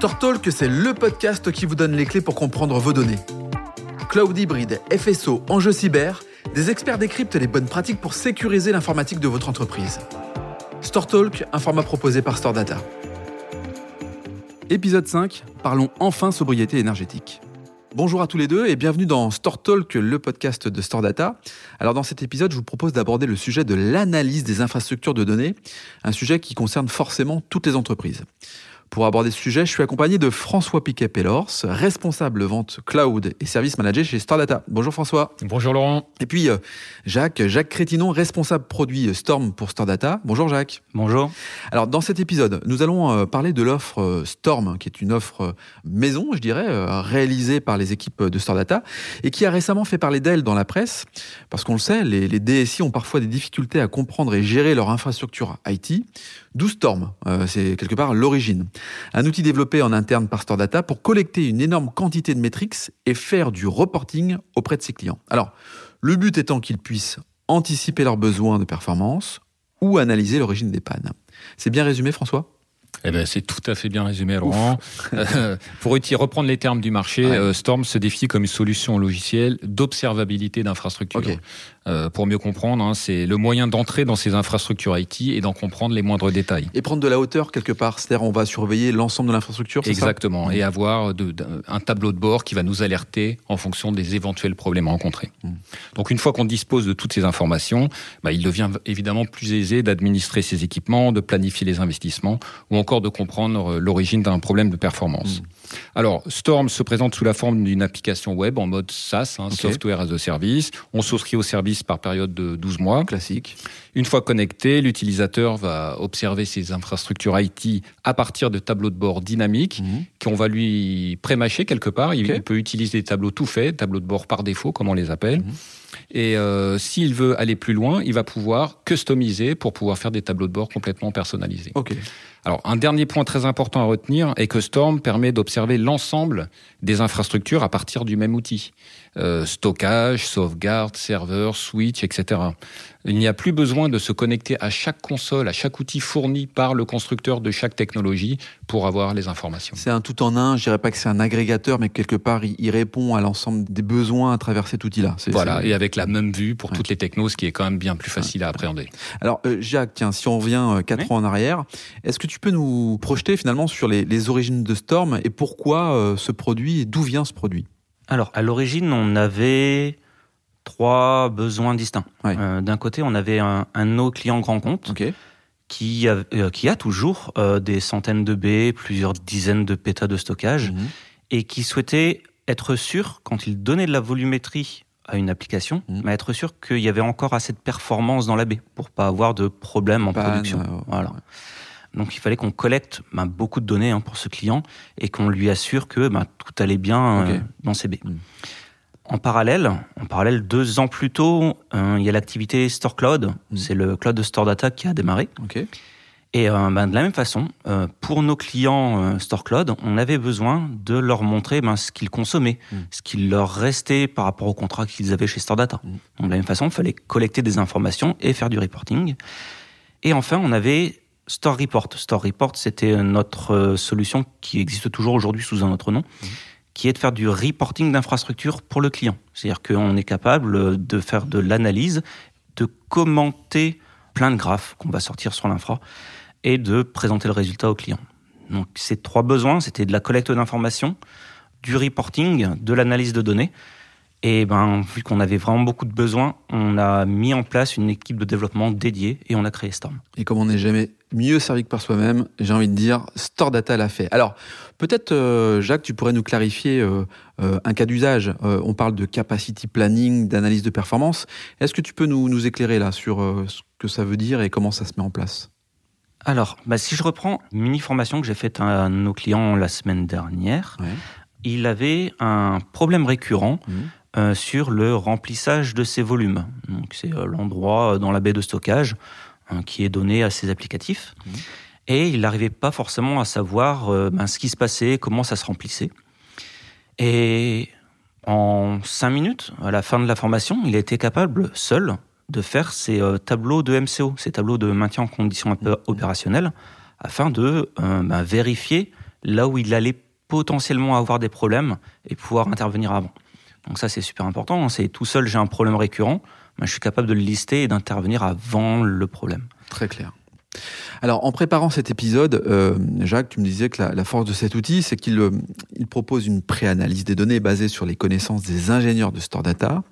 StoreTalk, c'est le podcast qui vous donne les clés pour comprendre vos données. Cloud hybride, FSO, enjeux cyber, des experts décryptent les bonnes pratiques pour sécuriser l'informatique de votre entreprise. StoreTalk, un format proposé par StoreData. Épisode 5, parlons enfin sobriété énergétique. Bonjour à tous les deux et bienvenue dans Store Talk, le podcast de Store Data. Alors dans cet épisode, je vous propose d'aborder le sujet de l'analyse des infrastructures de données, un sujet qui concerne forcément toutes les entreprises. Pour aborder ce sujet, je suis accompagné de François Piquet-Pellors, responsable vente cloud et service manager chez Stardata. Bonjour François. Bonjour Laurent. Et puis euh, Jacques, Jacques Crétinon, responsable produit Storm pour Stardata. Bonjour Jacques. Bonjour. Alors dans cet épisode, nous allons euh, parler de l'offre euh, Storm, qui est une offre maison, je dirais, réalisée par les équipes de Stardata et qui a récemment fait parler d'elle dans la presse, parce qu'on le sait, les, les DSI ont parfois des difficultés à comprendre et gérer leur infrastructure IT. D'où Storm, c'est quelque part l'origine. Un outil développé en interne par Stordata pour collecter une énorme quantité de métriques et faire du reporting auprès de ses clients. Alors, le but étant qu'ils puissent anticiper leurs besoins de performance ou analyser l'origine des pannes. C'est bien résumé, François? Eh ben, c'est tout à fait bien résumé, Laurent. Euh, pour reprendre les termes du marché, euh, Storm se définit comme une solution logicielle d'observabilité d'infrastructure. Euh, pour mieux comprendre, hein, c'est le moyen d'entrer dans ces infrastructures IT et d'en comprendre les moindres détails. Et prendre de la hauteur quelque part, c'est-à-dire on va surveiller l'ensemble de l'infrastructure, Exactement, ça? Et avoir de, un tableau de bord qui va nous alerter en fonction des éventuels problèmes rencontrés. Hmm. Donc une fois qu'on dispose de toutes ces informations, bah, il devient évidemment plus aisé d'administrer ces équipements, de planifier les investissements ou encore de comprendre euh, l'origine d'un problème de performance. Hmm. Alors, Storm se présente sous la forme d'une application web en mode SaaS, hein, Software as a Service. On souscrit au service par période de 12 mois. Classique. Une fois connecté, l'utilisateur va observer ses infrastructures IT à partir de tableaux de bord dynamiques mhm. qu'on va lui prémâcher quelque part. Il, peut utiliser des tableaux tout faits, tableaux de bord par défaut, comme on les appelle. Mhm. Et euh, s'il veut aller plus loin, il va pouvoir customiser pour pouvoir faire des tableaux de bord complètement personnalisés. Okay. Alors, un dernier point très important à retenir est que Storm permet d'observer l'ensemble des infrastructures à partir du même outil. Euh, stockage, sauvegarde, serveur, switch, etc. Il n'y a plus besoin de se connecter à chaque console, à chaque outil fourni par le constructeur de chaque technologie pour avoir les informations. C'est un tout en un, je dirais pas que c'est un agrégateur, mais quelque part, il répond à l'ensemble des besoins à travers cet outil-là. Voilà, et avec la même vue pour toutes les technos, ce qui est quand même bien plus facile à appréhender. Alors, euh, Jacques, tiens, si on revient euh, quatre ans en arrière, est-ce que tu peux nous projeter finalement sur les, origines de Storm et pourquoi ce produit et d'où vient ce produit? Alors, à l'origine, on avait trois besoins distincts. Euh, d'un côté, on avait un, un nos clients grand compte qui, a, euh, qui a toujours euh, des centaines de B, plusieurs dizaines de pétas de stockage, mhm. et qui souhaitait être sûr, quand il donnait de la volumétrie à une application, mhm. mais être sûr qu'il y avait encore assez de performance dans la baie pour pas avoir de problème en production. voilà. Donc il fallait qu'on collecte ben, beaucoup de données hein, pour ce client et qu'on lui assure que ben, tout allait bien dans ses baies. Hmm. En parallèle, en parallèle, deux ans plus tôt, euh, il y a l'activité Store Cloud. Hmm. C'est le cloud de Store Data qui a démarré. Et euh, ben, de la même façon, pour nos clients Store Cloud, on avait besoin de leur montrer ben, ce qu'ils consommaient, hmm. ce qu'il leur restait par rapport au contrat qu'ils avaient chez Store Data. Donc de la même façon, il fallait collecter des informations et faire du reporting. Et enfin, on avait Store Report. Store Report, c'était notre euh, solution qui existe toujours aujourd'hui sous un autre nom. Qui est de faire du reporting d'infrastructure pour le client. C'est-à-dire qu'on est capable de faire de l'analyse, de commenter plein de graphes qu'on va sortir sur l'infra et de présenter le résultat au client. Donc ces trois besoins, c'était de la collecte d'informations, du reporting, de l'analyse de données. Et ben, vu qu'on avait vraiment beaucoup de besoins, on a mis en place une équipe de développement dédiée et on a créé Storm. Et comme on n'est jamais mieux servi que par soi-même, j'ai envie de dire, Store Data l'a fait. Alors, peut-être, euh, Jacques, tu pourrais nous clarifier euh, euh, un cas d'usage. on parle de capacity planning, d'analyse de performance. Est-ce que tu peux nous, nous éclairer là sur ce que ça veut dire et comment ça se met en place? Alors, bah, si je reprends une mini-formation que j'ai faite à nos clients la semaine dernière, il avait un problème récurrent mmh. Sur le remplissage de ses volumes. Donc, c'est l'endroit dans la baie de stockage Hein, qui est donné à ces applicatifs. Mmh. Et il n'arrivait pas forcément à savoir euh, ben, ce qui se passait, comment ça se remplissait. Et en cinq minutes, à la fin de la formation, il a été capable, seul, de faire ces euh, tableaux de MCO, ces tableaux de maintien en condition mmh. opérationnelle, afin de euh, ben, vérifier là où il allait potentiellement avoir des problèmes et pouvoir intervenir avant. Donc ça, c'est super important. C'est tout seul, j'ai un problème récurrent, mais je suis capable de le lister et d'intervenir avant le problème. Très clair. Alors, en préparant cet épisode, euh, Jacques, tu me disais que la, force de cet outil, c'est qu'il euh, propose une préanalyse des données basée sur les connaissances des ingénieurs de Store Data.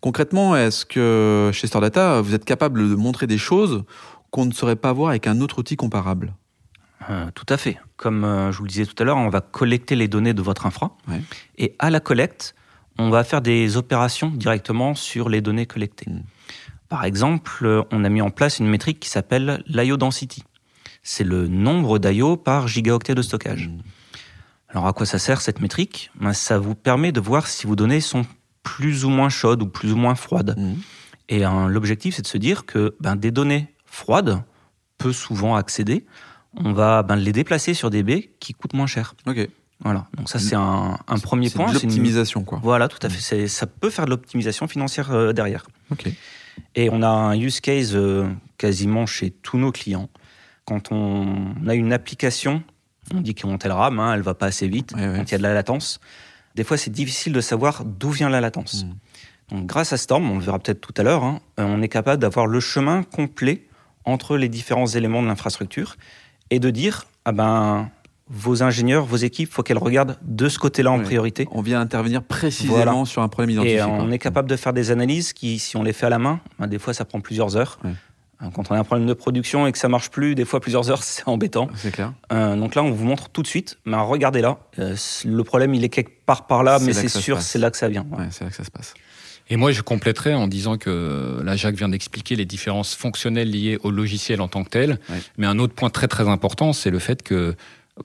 Concrètement, est-ce que chez Store Data, vous êtes capable de montrer des choses qu'on ne saurait pas voir avec un autre outil comparable? Euh, tout à fait. Comme je vous le disais tout à l'heure, on va collecter les données de votre infra. Et à la collecte, on va faire des opérations directement sur les données collectées. Hmm. Par exemple, on a mis en place une métrique qui s'appelle l'IO density. C'est le nombre d'IO par gigaoctet de stockage. Hmm. Alors à quoi ça sert cette métrique? Ben, Ça vous permet de voir si vos données sont plus ou moins chaudes ou plus ou moins froides. Hmm. Et hein, l'objectif, c'est de se dire que ben, des données froides, peu souvent accéder, on va ben, les déplacer sur des baies qui coûtent moins cher. Voilà, donc ça c'est un, premier point. C'est l'optimisation, quoi. Voilà, tout à fait. Ça peut faire de l'optimisation financière euh, derrière. Ok. Et on a un use case euh, quasiment chez tous nos clients. Quand on a une application, on dit qu'on monte le RAM, hein, elle va pas assez vite, quand il y a de la latence. Des fois, c'est difficile de savoir d'où vient la latence. Hmm. Donc, grâce à Storm, on le verra peut-être tout à l'heure, hein, euh, on est capable d'avoir le chemin complet entre les différents éléments de l'infrastructure et de dire, ah ben, vos ingénieurs, vos équipes, faut qu'elles regardent de ce côté-là en priorité. On vient intervenir précisément sur un problème identifié. Et on est capable de faire des analyses qui, si on les fait à la main, ben, des fois ça prend plusieurs heures. Euh, quand on a un problème de production et que ça marche plus, des fois plusieurs heures, c'est embêtant. C'est clair. Euh, donc là, on vous montre tout de suite. Mais regardez là, euh, le problème, il est quelque part par là, mais c'est sûr, c'est là que ça vient. Ouais. c'est là que ça se passe. Et moi, je compléterai en disant que là, Jacques vient d'expliquer les différences fonctionnelles liées au logiciel en tant que tel. Mais un autre point très très important, c'est le fait que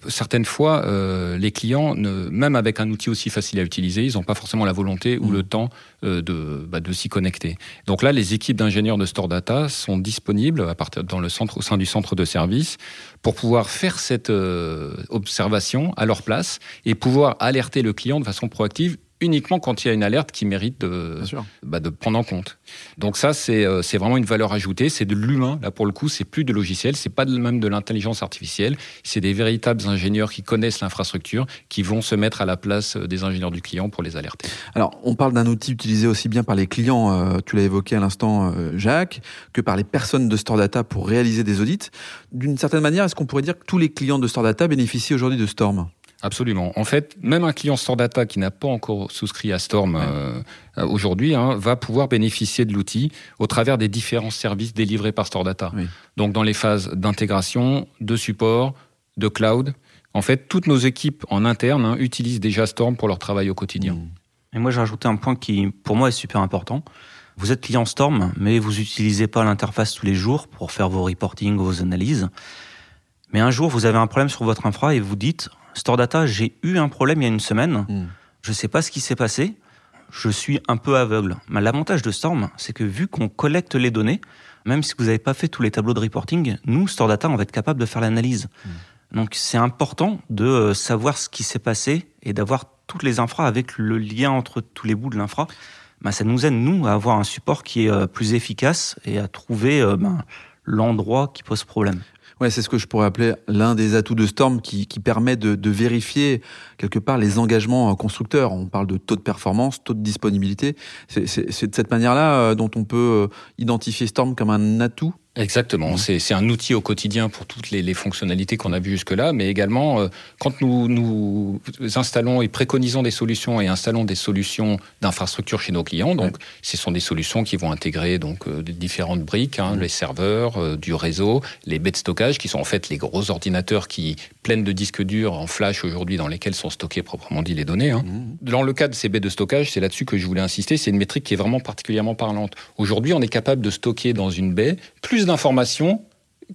certaines fois, euh, les clients, ne, même avec un outil aussi facile à utiliser, ils n'ont pas forcément la volonté ou mm. le temps euh, de, bah, de s'y connecter. Donc là, les équipes d'ingénieurs de Store Data sont disponibles à partir dans le centre, au sein du centre de service, pour pouvoir faire cette euh, observation à leur place et pouvoir alerter le client de façon proactive uniquement quand il y a une alerte qui mérite de, bah, de prendre en compte. Donc ça, euh, c'est vraiment une valeur ajoutée. C'est de l'humain. Là, pour le coup, c'est plus de logiciel. C'est pas même de l'intelligence artificielle. C'est des véritables ingénieurs qui connaissent l'infrastructure, qui vont se mettre à la place euh, des ingénieurs du client pour les alerter. Alors, on parle d'un outil utilisé aussi bien par les clients, euh, tu l'as évoqué à l'instant, Jacques, que par les personnes de Store Data pour réaliser des audits. D'une certaine manière, est-ce qu'on pourrait dire que tous les clients de Store Data bénéficient aujourd'hui de Storm? Absolument. En fait, même un client Store Data qui n'a pas encore souscrit à Storm euh, aujourd'hui hein, va pouvoir bénéficier de l'outil au travers des différents services délivrés par Store Data. Donc dans les phases d'intégration, de support, de cloud. En fait, toutes nos équipes en interne hein, utilisent déjà Storm pour leur travail au quotidien. Mmh. Et moi, j'ai rajouté un point qui, pour moi, est super important. Vous êtes client Storm, mais vous n'utilisez pas l'interface tous les jours pour faire vos reporting, vos analyses. Mais un jour, vous avez un problème sur votre infra et vous dites Store Data, j'ai eu un problème il y a une semaine. Hmm. Je ne sais pas ce qui s'est passé. Je suis un peu aveugle. Mais l'avantage de Storm, c'est que vu qu'on collecte les données, même si vous n'avez pas fait tous les tableaux de reporting, nous, Store Data, on va être capable de faire l'analyse. Hmm. Donc c'est important de euh, savoir ce qui s'est passé et d'avoir toutes les infras avec le lien entre tous les bouts de l'infra. Ben, ça nous aide, nous, à avoir un support qui est euh, plus efficace et à trouver euh, ben, l'endroit qui pose problème. Ouais, c'est ce que je pourrais appeler l'un des atouts de Storm qui, qui permet de, de, vérifier quelque part les engagements constructeurs. On parle de taux de performance, taux de disponibilité. C'est de cette manière-là euh, dont on peut euh, identifier Storm comme un atout Exactement, c'est un outil au quotidien pour toutes les, les fonctionnalités qu'on a vues jusque-là, mais également euh, quand nous, nous installons et préconisons des solutions et installons des solutions d'infrastructure chez nos clients, donc ce sont des solutions qui vont intégrer donc euh, différentes briques, hein, les serveurs, euh, du réseau, les baies de stockage qui sont en fait les gros ordinateurs qui pleins de disques durs en flash aujourd'hui dans lesquels sont stockées proprement dit les données. Hein. Mmh. Dans le cas de ces baies de stockage, c'est là-dessus que je voulais insister, c'est une métrique qui est vraiment particulièrement parlante. Aujourd'hui, on est capable de stocker dans une baie plus d'informations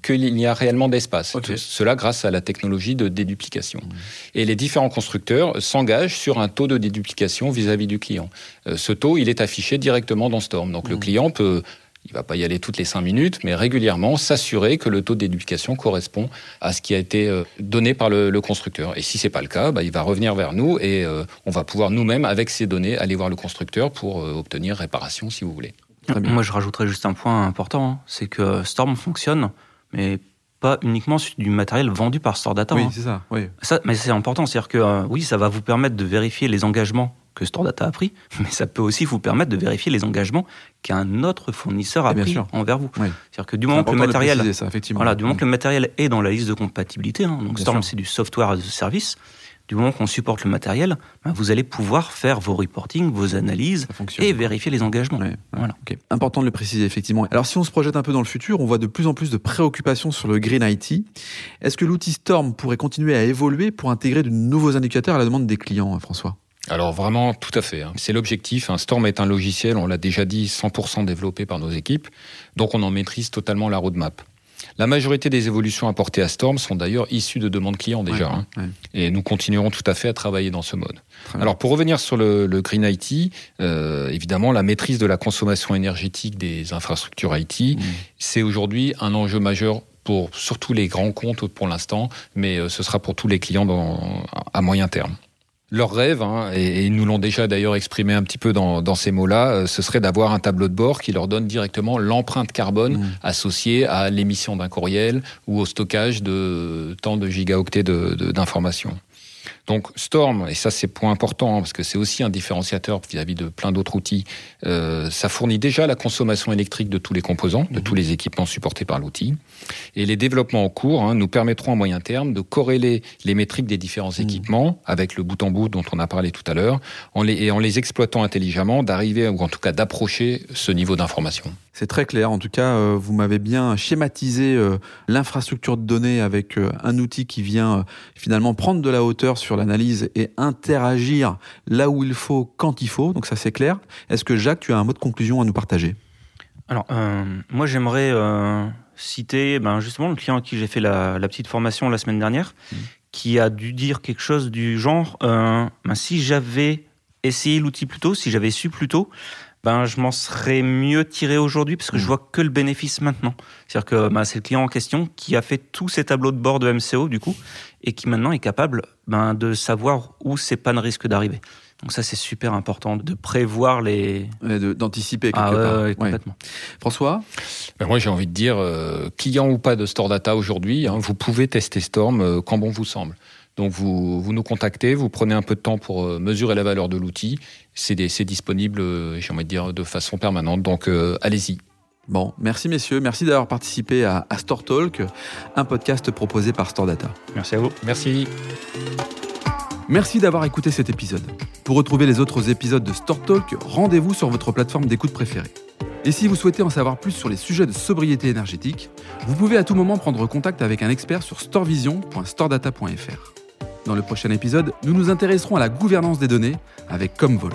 qu'il y a réellement d'espace. Cela grâce à la technologie de déduplication. Mmh. Et les différents constructeurs s'engagent sur un taux de déduplication vis-à-vis du client. Euh, ce taux, il est affiché directement dans Storm. Donc le mmh. client peut il va pas y aller toutes les cinq minutes, mais régulièrement s'assurer que le taux d'éducation correspond à ce qui a été euh, donné par le, constructeur. Et si c'est pas le cas, bah, il va revenir vers nous et euh, on va pouvoir nous-mêmes, avec ces données, aller voir le constructeur pour obtenir réparation, si vous voulez. Moi, je rajouterais juste un point important, hein. c'est que Storm fonctionne, mais pas uniquement du matériel vendu par Store Data. Oui, hein. c'est ça, oui. ça. Mais c'est important, c'est-à-dire que euh, oui, ça va vous permettre de vérifier les engagements que Store Data a pris, mais ça peut aussi vous permettre de vérifier les engagements qu'un autre fournisseur a Et bien pris sûr. envers vous. Oui. C'est-à-dire que du moment que le matériel, ça, voilà, du moment Mm. que le matériel est dans la liste de compatibilité, hein, donc Bien Storm c'est du software as a service. Du moment qu'on supporte le matériel, ben, vous allez pouvoir faire vos reporting, vos analyses et vérifier les engagements. Voilà. Important de le préciser, effectivement. Alors, si on se projette un peu dans le futur, on voit de plus en plus de préoccupations sur le Green IT. Est-ce que l'outil Storm pourrait continuer à évoluer pour intégrer de nouveaux indicateurs à la demande des clients, François? Alors vraiment, tout à fait. hein. C'est l'objectif. Un Storm est un logiciel, on l'a déjà dit, 100% développé par nos équipes. Donc on en maîtrise totalement la roadmap. La majorité des évolutions apportées à Storm sont d'ailleurs issues de demandes clients déjà. Ouais, hein. ouais. Et nous continuerons tout à fait à travailler dans ce mode. Alors pour revenir sur le, le Green IT, euh, évidemment la maîtrise de la consommation énergétique des infrastructures IT, Mm. c'est aujourd'hui un enjeu majeur pour surtout les grands comptes pour l'instant, mais euh, ce sera pour tous les clients dans, à moyen terme. Leur rêve, hein, et, ils nous l'ont déjà d'ailleurs exprimé un petit peu dans, dans ces mots-là, euh, ce serait d'avoir un tableau de bord qui leur donne directement l'empreinte carbone Mm. associée à l'émission d'un courriel ou au stockage de tant de gigaoctets de- de- d'informations. Donc Storm, et ça c'est point important hein, parce que c'est aussi un différenciateur vis-à-vis de plein d'autres outils, euh, ça fournit déjà la consommation électrique de tous les composants, de tous les équipements supportés par l'outil. Et les développements en cours hein, nous permettront à moyen terme de corréler les métriques des différents équipements avec le bout en bout dont on a parlé tout à l'heure, en les, et en les exploitant intelligemment, d'arriver ou en tout cas d'approcher ce niveau d'information. C'est très clair. En tout cas, euh, vous m'avez bien schématisé euh, l'infrastructure de données avec euh, un outil qui vient finalement prendre de la hauteur sur l'analyse et interagir là où il faut, quand il faut. Donc ça, c'est clair. Est-ce que Jacques, tu as un mot de conclusion à nous partager? Alors, euh, moi, j'aimerais euh, citer ben, justement le client à qui j'ai fait la, la petite formation la semaine dernière, Mhm. qui a dû dire quelque chose du genre euh, ben, si j'avais essayé l'outil plus tôt, si j'avais su plus tôt, ben, je m'en serais mieux tiré aujourd'hui parce que je Mhm. vois que le bénéfice maintenant. C'est-à-dire que ben, c'est le client en question qui a fait tous ces tableaux de bord de MCO, du coup, et qui maintenant est capable ben, de savoir où ces pannes risquent d'arriver. Donc ça, c'est super important de prévoir les... De- D'anticiper quelque Ah ouais, part. ouais, Ouais. complètement. François? Ben moi, j'ai envie de dire, euh, client ou pas de Store Data aujourd'hui, hein, vous pouvez tester Storm euh, quand bon vous semble. Donc, vous, vous nous contactez, vous prenez un peu de temps pour euh, mesurer la valeur de l'outil. C'est disponible, euh, j'ai envie de dire, de façon permanente. Donc, euh, allez-y. Bon, merci messieurs. Merci d'avoir participé à, à Store Talk, un podcast proposé par Store Data. Merci à vous. Merci. Merci d'avoir écouté cet épisode. Pour retrouver les autres épisodes de Store Talk, rendez-vous sur votre plateforme d'écoute préférée. Et si vous souhaitez en savoir plus sur les sujets de sobriété énergétique, vous pouvez à tout moment prendre contact avec un expert sur storevision.storedata.fr. Dans le prochain épisode, nous nous intéresserons à la gouvernance des données avec Comvault.